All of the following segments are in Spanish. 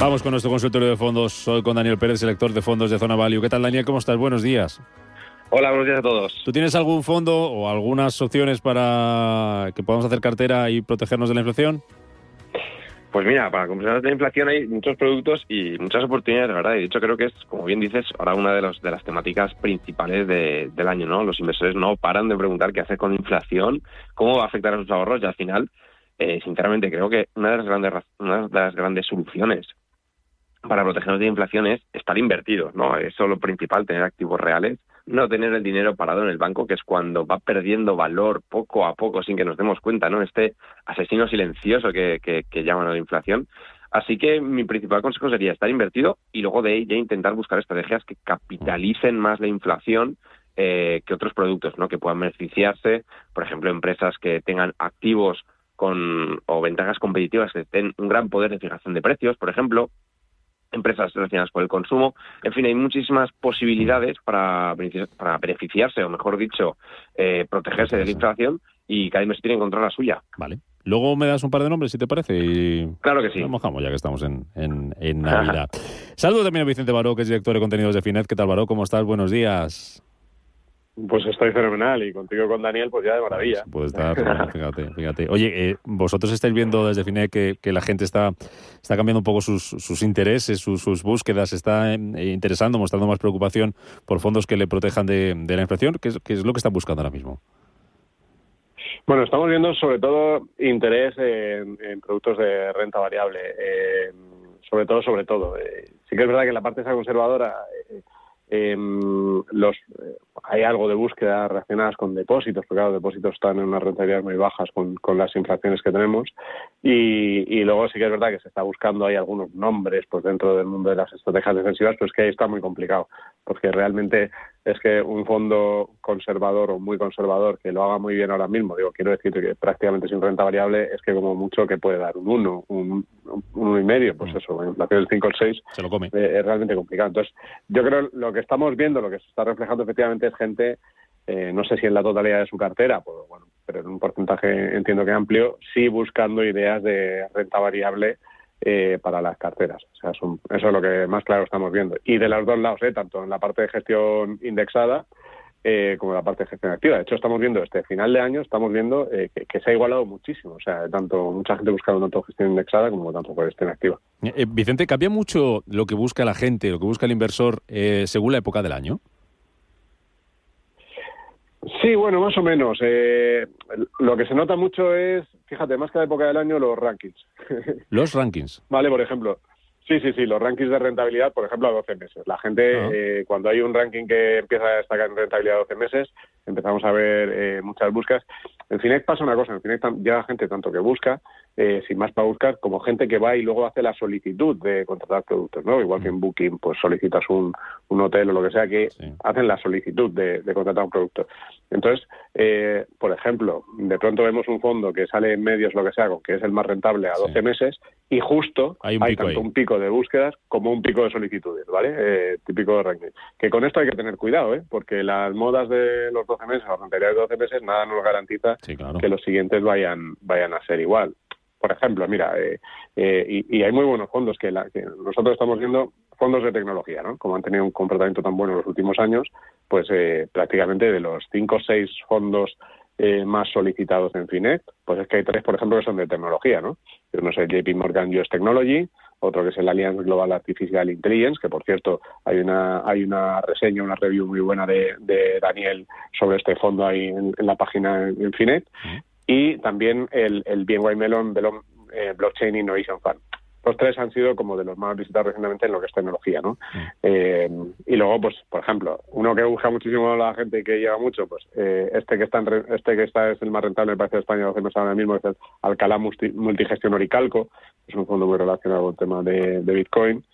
Vamos con nuestro consultorio de fondos. Soy con Daniel Pérez, selector de fondos de Zona Value. ¿Qué tal, Daniel? ¿Cómo estás? Buenos días. Hola, buenos días a todos. ¿Tú tienes algún fondo o algunas opciones para que podamos hacer cartera y protegernos de la inflación? Pues mira, para compensar la inflación hay muchos productos y muchas oportunidades, la verdad. Y de hecho creo que es, como bien dices, ahora una de, los, de las temáticas principales de- del año, ¿no? Los inversores no paran de preguntar qué hacer con la inflación, cómo va a afectar a sus ahorros y al final, eh, sinceramente, creo que una de las grandes una de las grandes soluciones para protegernos de la inflación es estar invertidos, ¿no? Eso es lo principal, tener activos reales, no tener el dinero parado en el banco, que es cuando va perdiendo valor poco a poco sin que nos demos cuenta, ¿no? Este asesino silencioso que, que, llaman a la inflación. Así que mi principal consejo sería estar invertido y luego de ahí ya intentar buscar estrategias que capitalicen más la inflación eh, que otros productos, ¿no? Que puedan beneficiarse, por ejemplo, empresas que tengan activos con o ventajas competitivas que den un gran poder de fijación de precios, por ejemplo, empresas relacionadas con el consumo. En fin, hay muchísimas posibilidades para, para beneficiarse, o mejor dicho, eh, protegerse de la inflación y cada inversor tiene que encontrar la suya. Vale. Luego me das un par de nombres, si te parece, y Claro que sí. nos mojamos ya que estamos en, en, en Navidad. Saludo también a Vicente Baró, que es director de contenidos de Finet. ¿Qué tal, Baró? ¿Cómo estás? Buenos días. Pues estoy fenomenal y contigo con Daniel, pues ya de maravilla. Puede estar, fíjate, fíjate. Oye, eh, vosotros estáis viendo desde Finet que, que la gente está, está cambiando un poco sus, sus intereses, sus, sus búsquedas, está eh, interesando, mostrando más preocupación por fondos que le protejan de, de la inflación. ¿Qué es, qué es lo que están buscando ahora mismo? Bueno, estamos viendo sobre todo interés en, en productos de renta variable, eh, sobre todo, sobre todo. Eh, sí que es verdad que en la parte esa conservadora eh, em, los, hay algo de búsqueda relacionadas con depósitos, porque claro, los depósitos están en unas rentabilidades muy bajas con, con las inflaciones que tenemos. Y, y luego sí que es verdad que se está buscando hay algunos nombres pues dentro del mundo de las estrategias defensivas, pero es que ahí está muy complicado, porque realmente es que un fondo conservador o muy conservador que lo haga muy bien ahora mismo, digo, quiero decir que prácticamente sin renta variable es que como mucho que puede dar un 1, un, un uno y medio, pues eso, la inflación del 5 o el 6 Se lo come. eh, es realmente complicado. Entonces, yo creo lo que estamos viendo, lo que se está reflejando efectivamente es gente, eh, no sé si en la totalidad de su cartera, pues bueno, pero en un porcentaje entiendo que amplio, sí buscando ideas de renta variable eh, para las carteras. O sea, son- eso es lo que más claro estamos viendo. Y de los dos lados, eh, tanto en la parte de gestión indexada eh, como en la parte de gestión activa. De hecho, estamos viendo este final de año, estamos viendo eh, que, que se ha igualado muchísimo. O sea, tanto mucha gente buscando tanto gestión indexada como tanto gestión activa. Eh, Vicente, ¿cambia mucho lo que busca la gente, lo que busca el inversor eh, según la época del año? Sí, bueno, más o menos. Eh, lo que se nota mucho es, fíjate, más que la época del año, los rankings. Los rankings. vale, por ejemplo. Sí, sí, sí, los rankings de rentabilidad, por ejemplo, a 12 meses. La gente, Ah. eh, cuando hay un ranking que empieza a destacar en rentabilidad a 12 meses, empezamos a ver eh, muchas búsquedas. En Finex pasa una cosa, en Finex llega gente tanto que busca, eh, sin más para buscar, como gente que va y luego hace la solicitud de contratar productos, ¿no? Igual que en Booking, pues solicitas un, un hotel o lo que sea, que Sí. hacen la solicitud de, de contratar un producto. Entonces, eh, por ejemplo, de pronto vemos un fondo que sale en medios, lo que sea, con que es el más rentable a Sí. 12 meses, y justo Hay un tanto ahí. un pico de búsquedas como un pico de solicitudes, ¿vale? Eh, típico de ranking. Que con esto hay que tener cuidado, ¿eh? Porque las modas de los 12 meses, las de 12 meses, nada nos garantiza Que los siguientes vayan vayan a ser igual. Por ejemplo, mira, eh, eh, y, y hay muy buenos fondos que, la- que nosotros estamos viendo fondos de tecnología, ¿no? Como han tenido un comportamiento tan bueno en los últimos años, pues eh, prácticamente de los cinco o seis fondos eh, más solicitados en Finet, pues es que hay tres, por ejemplo, que son de tecnología, ¿no? Uno es el JP Morgan US Technology, otro que es el Alliance Global Artificial Intelligence, que por cierto hay una hay una reseña, una review muy buena de, de Daniel sobre este fondo ahí en, en la página en, Finet, y también el, el BNY Mellon, Mellon, eh, Blockchain Innovation Fund. Los tres han sido como de los más visitados recientemente en lo que es tecnología, ¿no? Eh, y luego, pues, por ejemplo, uno que busca muchísimo a la gente y que lleva mucho, pues, eh, este que está en este que está es el más rentable, me parece, de España, lo hacemos ahora mismo, es el Alcalá Multigestión Oricalco, es un fondo muy relacionado con el tema de, Bitcoin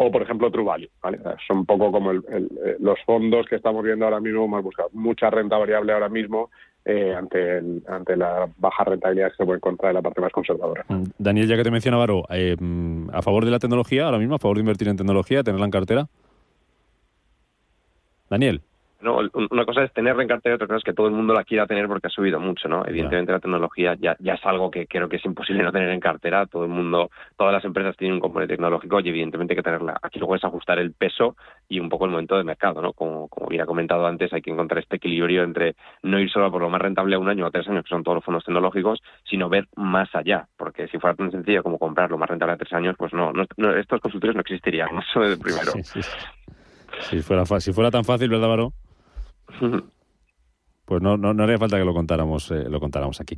o por ejemplo True Value, ¿vale? Son un poco como los fondos que estamos viendo ahora mismo más buscados. Mucha renta variable ahora mismo eh, ante, ante la baja rentabilidad que se puede encontrar en la parte más conservadora. Mm, Daniel, ya que te mencionaba, eh, ¿a favor de la tecnología ahora mismo? ¿A favor de invertir en tecnología, tenerla en cartera? Daniel. No, una cosa es tenerla en cartera y otra cosa es que todo el mundo la quiera tener porque ha subido mucho, ¿no? Evidentemente la tecnología ya, ya es algo que creo que es imposible no tener en cartera. Todo el mundo, todas las empresas tienen un componente tecnológico y evidentemente hay que tenerla. Aquí luego es ajustar el peso y un poco el momento de mercado, ¿no? Como, como bien ha comentado antes, hay que encontrar este equilibrio entre no ir solo por lo más rentable a un año o a tres años, que son todos los fondos tecnológicos, sino ver más allá. Porque si fuera tan sencillo como comprar lo más rentable a tres años, pues no, no, estos consultores no existirían. Eso es primero. Si, fuera, si fuera tan fácil, ¿verdad, Varo? Pues no, no, haría falta que lo contáramos, eh, lo contáramos aquí.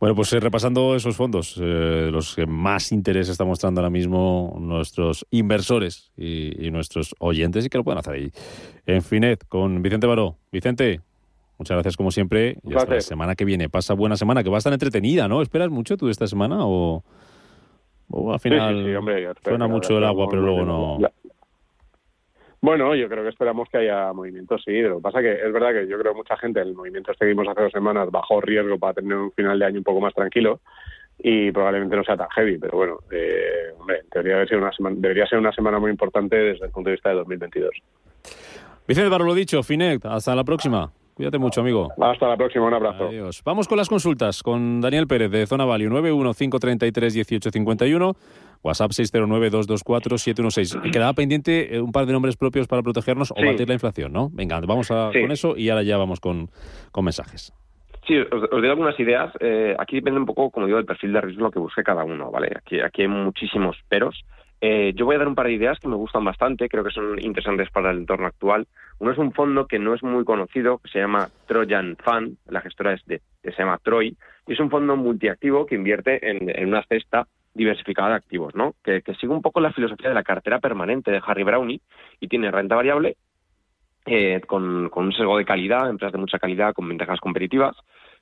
Bueno, pues eh, repasando esos fondos, eh, los que más interés está mostrando ahora mismo nuestros inversores y, nuestros oyentes y que lo pueden hacer ahí en Finet con Vicente Baró. Vicente, muchas gracias como siempre y hasta la semana que viene. Pasa buena semana, que va a estar entretenida, ¿no? ¿Esperas mucho tú esta semana o, al final suena mucho el agua pero luego no... Bueno, yo creo que esperamos que haya movimiento, sí. Lo que pasa que es verdad que yo creo que mucha gente, el movimiento este que vimos hace dos semanas, bajó riesgo para tener un final de año un poco más tranquilo y probablemente no sea tan heavy, pero bueno, eh, hombre, debería ser, una semana, debería ser una semana muy importante desde el punto de vista de 2022. Vicente Barro, lo dicho, Finet, hasta la próxima. Cuídate mucho, amigo. Hasta la próxima, un abrazo. Adiós. Vamos con las consultas con Daniel Pérez de Zona Value 915331851 WhatsApp 609-224-716. Quedaba pendiente eh, un par de nombres propios para protegernos o batir la inflación, ¿no? Venga, vamos a, con eso y ahora ya vamos con, con mensajes. Sí, os, doy algunas ideas. Eh, aquí depende un poco, como digo, del perfil de riesgo que busque cada uno, ¿vale? Aquí, aquí hay muchísimos peros. Eh, yo voy a dar un par de ideas que me gustan bastante, creo que son interesantes para el entorno actual. Uno es un fondo que no es muy conocido, que se llama Trojan Fund, la gestora es de, se llama Troy, y es un fondo multiactivo que invierte en, en una cesta diversificada de activos, ¿no? Que, sigue un poco la filosofía de la cartera permanente de Harry Brownie y tiene renta variable eh, con, con, un sesgo de calidad, empresas de mucha calidad con ventajas competitivas.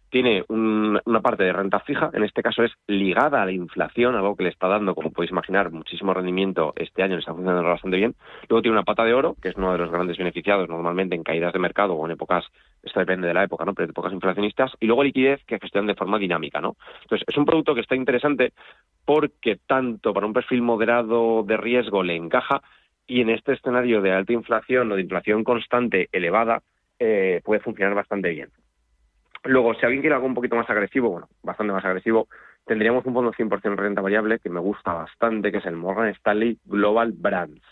Tiene una parte de renta fija, en este caso es ligada a la inflación, algo que le está dando, como podéis imaginar, muchísimo rendimiento este año, le está funcionando bastante bien. Luego tiene una pata de oro, que es uno de los grandes beneficiados normalmente en caídas de mercado o en épocas esto depende de la época, ¿no? Pero épocas inflacionistas, y luego liquidez que gestionan de forma dinámica, ¿no? Entonces, es un producto que está interesante porque tanto para un perfil moderado de riesgo le encaja y en este escenario de alta inflación o de inflación constante elevada eh, puede funcionar bastante bien. Luego, si alguien quiere algo un poquito más agresivo, bueno, bastante más agresivo, tendríamos un fondo 100% renta variable que me gusta bastante, que es el Morgan Stanley Global Brands.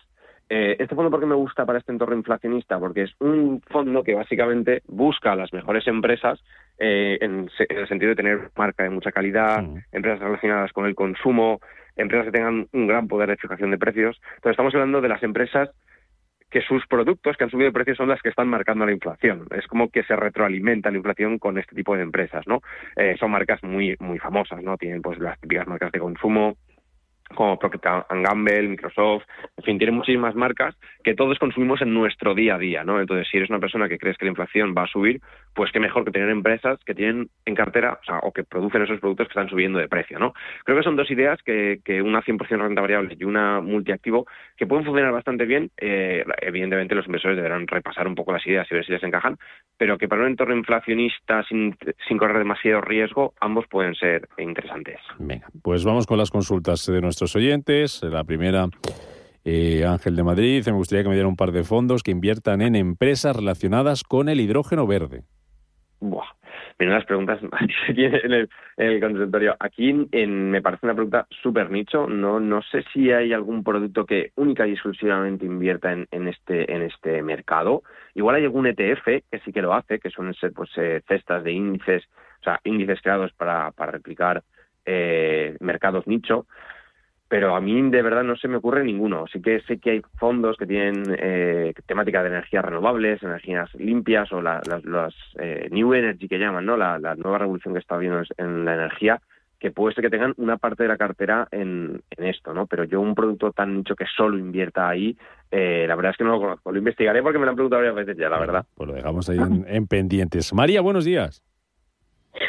Eh, este fondo, ¿por qué me gusta para este entorno inflacionista? Porque es un fondo que básicamente busca las mejores empresas eh, en, el sentido de tener marca de mucha calidad, empresas relacionadas con el consumo, empresas que tengan un gran poder de fijación de precios. Entonces, estamos hablando de las empresas que sus productos que han subido de precios son las que están marcando la inflación. Es como que se retroalimenta la inflación con este tipo de empresas, ¿no? Eh, son marcas muy muy famosas, ¿no? Tienen pues las típicas marcas de consumo, como Procter Gamble, Microsoft, en fin, tiene muchísimas marcas que todos consumimos en nuestro día a día, ¿no? Entonces, si eres una persona que crees que la inflación va a subir, pues qué mejor que tener empresas que tienen en cartera, o sea, o que producen esos productos que están subiendo de precio, ¿no? Creo que son dos ideas que, que una 100% renta variable y una multiactivo que pueden funcionar bastante bien. Eh, evidentemente, los inversores deberán repasar un poco las ideas y ver si les encajan, pero que para un entorno inflacionista sin, sin correr demasiado riesgo, ambos pueden ser interesantes. Venga, pues vamos con las consultas de nuestros oyentes. La primera, eh, Ángel de Madrid, me gustaría que me diera un par de fondos que inviertan en empresas relacionadas con el hidrógeno verde. Buah, mira las preguntas aquí en el, en el consultorio. Aquí en, me parece una pregunta súper nicho. No, no sé si hay algún producto que única y exclusivamente invierta en, en, este, en este mercado. Igual hay algún ETF que sí que lo hace, que suelen ser pues eh, cestas de índices, o sea, índices creados para, para replicar eh, mercados nicho pero a mí de verdad no se me ocurre ninguno. Sí que sé que hay fondos que tienen eh, temática de energías renovables, energías limpias o las, eh, New Energy que llaman, ¿no? La, nueva revolución que está habiendo en la energía, que puede ser que tengan una parte de la cartera en, en esto, ¿no? Pero yo un producto tan nicho que solo invierta ahí, eh, la verdad es que no lo conozco. Lo investigaré porque me lo han preguntado varias veces ya, la verdad. Pues lo dejamos ahí en, en pendientes. María, buenos días.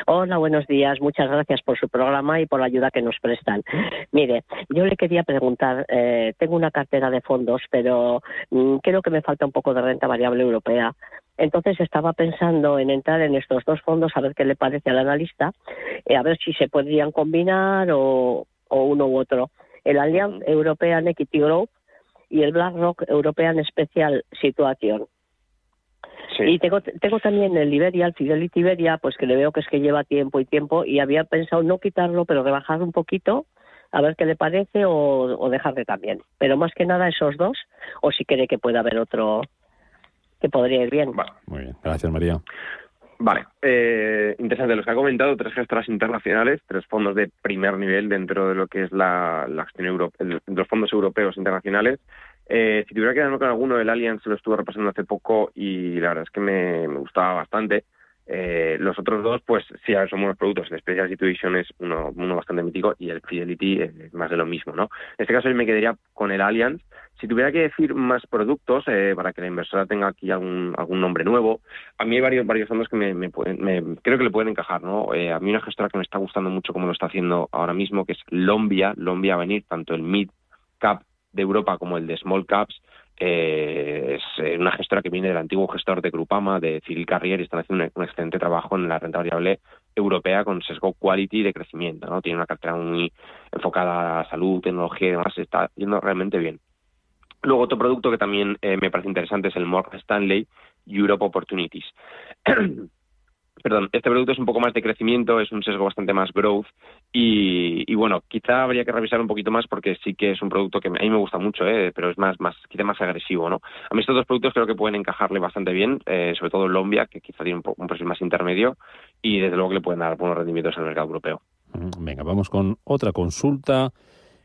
Hola, buenos días. Muchas gracias por su programa y por la ayuda que nos prestan. Mire, yo le quería preguntar, eh, tengo una cartera de fondos, pero mm, creo que me falta un poco de renta variable europea. Entonces estaba pensando en entrar en estos dos fondos a ver qué le parece al analista, a ver si se podrían combinar o, uno u otro. El Allianz European Equity Group y el BlackRock European Special Situation. Sí. Y tengo, tengo también el Iberia, el Fidelity Iberia, pues que le veo que es que lleva tiempo y tiempo y había pensado no quitarlo, pero rebajar un poquito, a ver qué le parece o, o dejarle también. Pero más que nada esos dos, o si cree que puede haber otro que podría ir bien. Vale. Muy bien, gracias María. Vale, eh, interesante. Los que ha comentado, tres gestoras internacionales, tres fondos de primer nivel dentro de lo que es la, la el- los fondos europeos internacionales. Eh, si tuviera que quedarme con alguno, el Allianz lo estuve repasando hace poco y la verdad es que me, gustaba bastante. Eh, los otros dos, pues sí, a ver, son buenos productos. El Special Situation es uno, bastante mítico y el Fidelity es más de lo mismo, ¿no? En este caso yo me quedaría con el Allianz. Si tuviera que decir más productos, eh, para que la inversora tenga aquí algún, algún nombre nuevo, a mí hay varios, varios fondos que me, me me- creo que le pueden encajar, ¿no? Eh, a mí una gestora que me está gustando mucho como lo está haciendo ahora mismo, que es Lombia, Lombia Venir, tanto el Mid Cap de Europa como el de Small Caps, eh, es eh, una gestora que viene del antiguo gestor de Grupama, de Cyril Carrier, y están haciendo un, excelente trabajo en la renta variable europea con sesgo quality de crecimiento, ¿no? Tiene una cartera muy enfocada a salud, tecnología y demás, está yendo realmente bien. Luego otro producto que también eh, me parece interesante es el Morgan Stanley Europe Opportunities. Perdón, este producto es un poco más de crecimiento, es un sesgo bastante más growth y, y bueno, quizá habría que revisar un poquito más porque sí que es un producto que a mí me gusta mucho, eh, pero es más, más, quizá más agresivo, ¿no? A mí estos dos productos creo que pueden encajarle bastante bien, eh, sobre todo Lombia, que quizá tiene un, po- un perfil más intermedio y desde luego que le pueden dar buenos rendimientos al mercado europeo. Venga, vamos con otra consulta.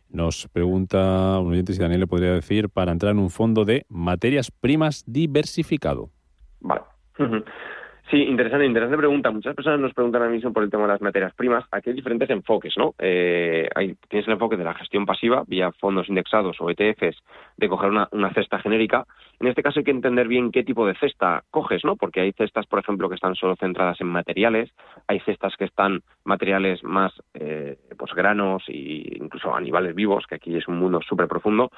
Nos pregunta un oyente si Daniel le podría decir para entrar en un fondo de materias primas diversificado. Vale. Sí, interesante, interesante pregunta. Muchas personas nos preguntan ahora mismo por el tema de las materias primas. Aquí hay diferentes enfoques, ¿no? Eh, hay, tienes el enfoque de la gestión pasiva vía fondos indexados o ETFs de coger una, una cesta genérica. En este caso hay que entender bien qué tipo de cesta coges, ¿no? Porque hay cestas, por ejemplo, que están solo centradas en materiales, hay cestas que están materiales más, eh, pues granos e incluso animales vivos, que aquí es un mundo súper profundo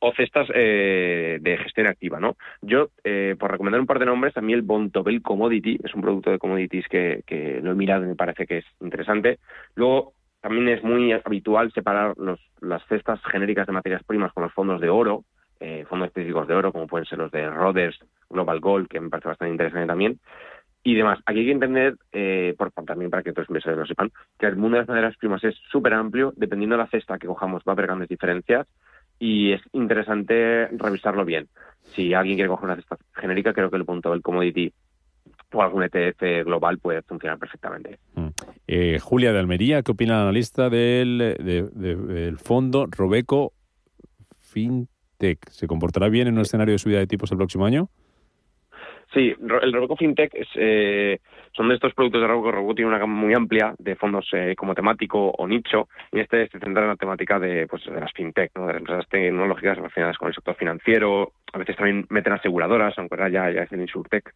o cestas eh, de gestión activa, ¿no? Yo, eh, por recomendar un par de nombres, a mí el Bontobel Commodity es un producto de commodities que, lo he mirado y me parece que es interesante. Luego, también es muy habitual separar los, las cestas genéricas de materias primas con los fondos de oro, eh, fondos específicos de oro, como pueden ser los de Roders, Global Gold, que me parece bastante interesante también, y demás. Aquí hay que entender, eh, por, también para que otros inversores lo sepan, que el mundo de las materias primas es súper amplio, dependiendo de la cesta que cojamos va a haber grandes diferencias, y es interesante revisarlo bien. Si alguien quiere coger una cesta genérica, creo que el punto del commodity o algún ETF global puede funcionar perfectamente. Mm. Eh, Julia de Almería, ¿qué opina el analista del, de- de- del fondo Robeco FinTech? ¿Se comportará bien en un escenario de subida de tipos el próximo año? Sí, el Robeco FinTech es, eh, son de estos productos de Robeco. Robeco tiene una gama muy amplia de fondos eh, como temático o nicho, y este se centra en la temática de, pues, de las FinTech, ¿no? de las empresas tecnológicas relacionadas con el sector financiero. A veces también meten aseguradoras, aunque ahora ya, ya es el Insurtech.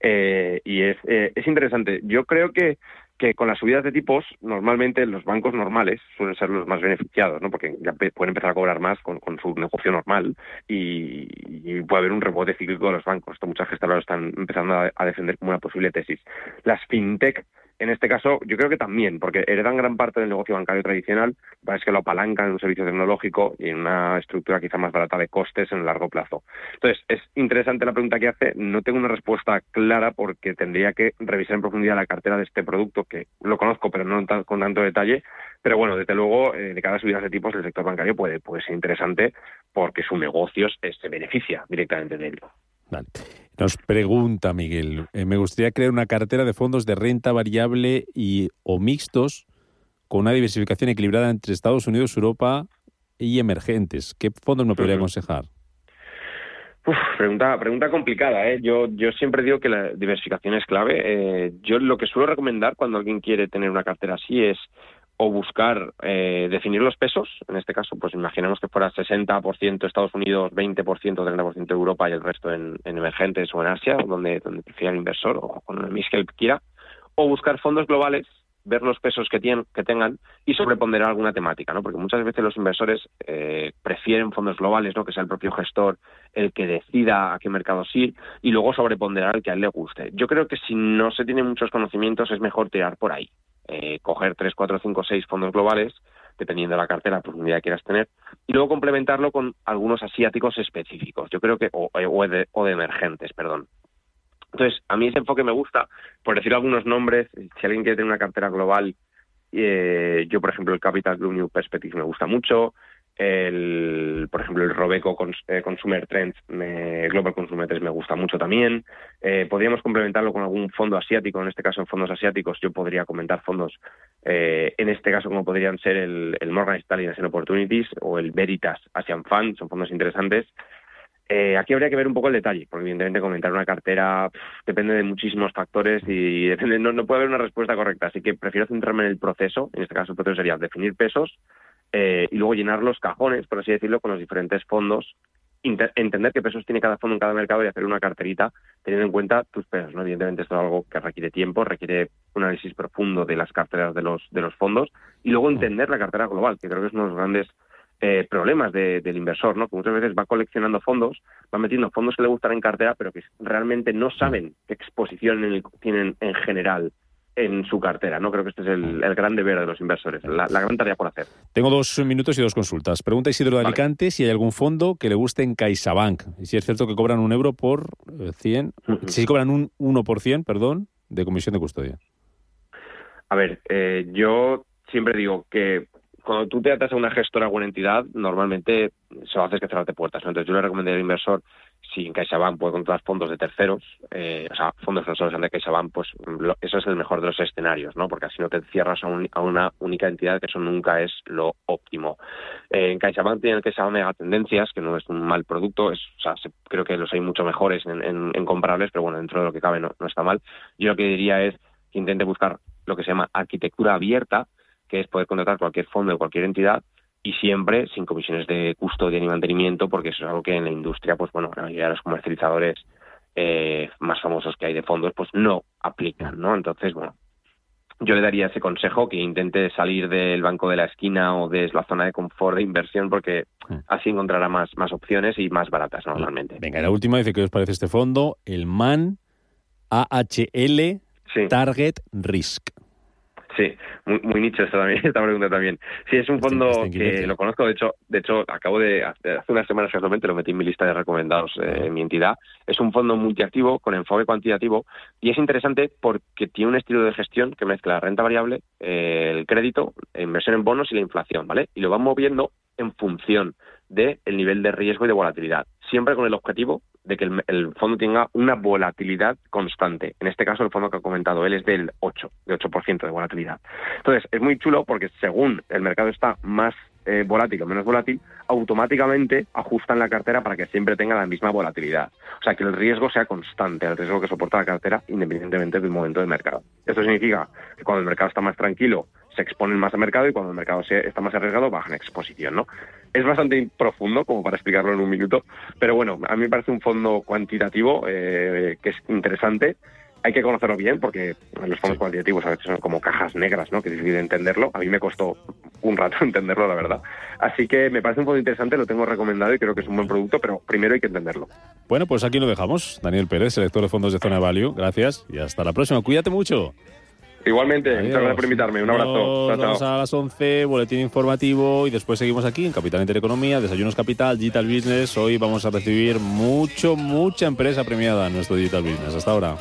Eh, y es, eh, es interesante. Yo creo que que con las subidas de tipos, normalmente los bancos normales suelen ser los más beneficiados, ¿no? Porque ya pueden empezar a cobrar más con, con su negocio normal y, y puede haber un rebote cíclico de los bancos. Esto muchas gestoras lo están empezando a, a defender como una posible tesis. Las fintech, en este caso, yo creo que también, porque heredan gran parte del negocio bancario tradicional, parece que lo apalancan en un servicio tecnológico y en una estructura quizá más barata de costes en el largo plazo. Entonces, es interesante la pregunta que hace. No tengo una respuesta clara porque tendría que revisar en profundidad la cartera de este producto, que lo conozco, pero no con tanto detalle. Pero bueno, desde luego, eh, de cada subida de tipos, el sector bancario puede, puede ser interesante porque su negocio se beneficia directamente de él. Vale. Nos pregunta Miguel, eh, me gustaría crear una cartera de fondos de renta variable y o mixtos con una diversificación equilibrada entre Estados Unidos, Europa y emergentes. ¿Qué fondos me podría aconsejar? Uf, pregunta, pregunta complicada, ¿eh? Yo, yo siempre digo que la diversificación es clave. Eh, yo lo que suelo recomendar cuando alguien quiere tener una cartera así es o buscar eh, definir los pesos, en este caso, pues imaginemos que fuera 60% Estados Unidos, 20%, 30% Europa y el resto en, en, emergentes o en Asia, donde, donde prefiera el inversor o con el mix que quiera, o buscar fondos globales ver los pesos que, tienen, que tengan y sobreponderar alguna temática, ¿no? Porque muchas veces los inversores eh, prefieren fondos globales, ¿no? Que sea el propio gestor el que decida a qué mercados ir y luego sobreponderar el que a él le guste. Yo creo que si no se tienen muchos conocimientos es mejor tirar por ahí, eh, coger 3, 4, 5, 6 fondos globales dependiendo de la cartera, la profundidad que quieras tener, y luego complementarlo con algunos asiáticos específicos, yo creo que, o, o, de, o de emergentes, perdón. Entonces, a mí ese enfoque me gusta, por decir algunos nombres, si alguien quiere tener una cartera global, eh, yo, por ejemplo, el Capital Blue New Perspective me gusta mucho, el, por ejemplo, el Robeco eh, Consumer Trends, me, Global Consumer Trends me gusta mucho también. Eh, podríamos complementarlo con algún fondo asiático, en este caso en fondos asiáticos yo podría comentar fondos, eh, en este caso como podrían ser el, Morgan Stanley Asian Opportunities o el Veritas Asian Fund, son fondos interesantes. Eh, aquí habría que ver un poco el detalle, porque evidentemente comentar una cartera depende de muchísimos factores y depende, no, no, puede haber una respuesta correcta. Así que prefiero centrarme en el proceso. En este caso, el proceso sería definir pesos eh, y luego llenar los cajones, por así decirlo, con los diferentes fondos. entender qué pesos tiene cada fondo en cada mercado y hacer una carterita teniendo en cuenta tus pesos. ¿no? Evidentemente, esto es algo que requiere tiempo, requiere un análisis profundo de las carteras de los, de los fondos y luego entender la cartera global, que creo que es uno de los grandes eh, problemas de, del inversor, ¿no? Que muchas veces va coleccionando fondos, va metiendo fondos que le gustan en cartera, pero que realmente no saben qué exposición en el, tienen en general en su cartera. No creo que este es el, el gran deber de los inversores, la, la, gran tarea por hacer. Tengo dos minutos y dos consultas. Pregunta Isidro de vale. Alicante si hay algún fondo que le guste en CaixaBank. Y si es cierto que cobran un euro por 100, uh -huh. si cobran un 1 por 100, perdón, de comisión de custodia. A ver, eh, yo siempre digo que cuando tú te atas a una gestora o una entidad, normalmente eso hace que cerrarte puertas. ¿no? Entonces yo le recomendaría al inversor, si en CaixaBank puede contratar fondos de terceros, eh, o sea, fondos que no solo de CaixaBank, pues eso es el mejor de los escenarios, ¿no? Porque así no te cierras a, un, a una única entidad, que eso nunca es lo óptimo. Eh, en CaixaBank tiene el CaixaBank Mega Tendencias, que no es un mal producto, es, o sea, se, creo que los hay mucho mejores en, comparables, pero bueno, dentro de lo que cabe no, no está mal. Yo lo que diría es que intente buscar lo que se llama arquitectura abierta, que es poder contratar cualquier fondo de cualquier entidad y siempre sin comisiones de custodia ni mantenimiento, porque eso es algo que en la industria, pues bueno, la mayoría de los comercializadores eh, más famosos que hay de fondos, pues no aplican, ¿no? Entonces, bueno, yo le daría ese consejo que intente salir del banco de la esquina o de la zona de confort de inversión porque así encontrará más, más opciones y más baratas normalmente. Venga, la última dice que os parece este fondo, el MAN AHL sí. Target Risk. Sí, muy, muy nicho esta, también, esta pregunta también. Sí, es un fondo que lo conozco, de hecho, de hecho acabo de, hace unas semanas casualmente lo metí en mi lista de recomendados eh, en mi entidad. Es un fondo multiactivo con enfoque cuantitativo y es interesante porque tiene un estilo de gestión que mezcla la renta variable, eh, el crédito, inversión en bonos y la inflación, ¿vale? Y lo van moviendo en función del de nivel de riesgo y de volatilidad, siempre con el objetivo de que el, fondo tenga una volatilidad constante. En este caso, el fondo que ha comentado él es del 8, de 8% de volatilidad. Entonces, es muy chulo porque según el mercado está más eh, volátil o menos volátil, automáticamente ajustan la cartera para que siempre tenga la misma volatilidad. O sea, que el riesgo sea constante, el riesgo que soporta la cartera independientemente del momento del mercado. Esto significa que cuando el mercado está más tranquilo, se exponen más al mercado y cuando el mercado está más arriesgado, bajan exposición, ¿no? Es bastante profundo como para explicarlo en un minuto, pero bueno, a mí me parece un fondo cuantitativo eh, que es interesante hay que conocerlo bien porque los fondos sí. cuantitativos a veces son como cajas negras, ¿no? Que es difícil de entenderlo. A mí me costó un rato entenderlo, la verdad. Así que me parece un fondo interesante, lo tengo recomendado y creo que es un buen producto, pero primero hay que entenderlo. Bueno, pues aquí lo dejamos. Daniel Pérez, selector de fondos de Zona Value. Gracias y hasta la próxima. Cuídate mucho. Igualmente, Adiós. muchas gracias por invitarme. Un abrazo. Nos chao, vamos chao. a las 11, boletín informativo y después seguimos aquí en Capital Intereconomía, Desayunos Capital, Digital Business. Hoy vamos a recibir mucho, mucha empresa premiada en nuestro Digital Business. Hasta ahora.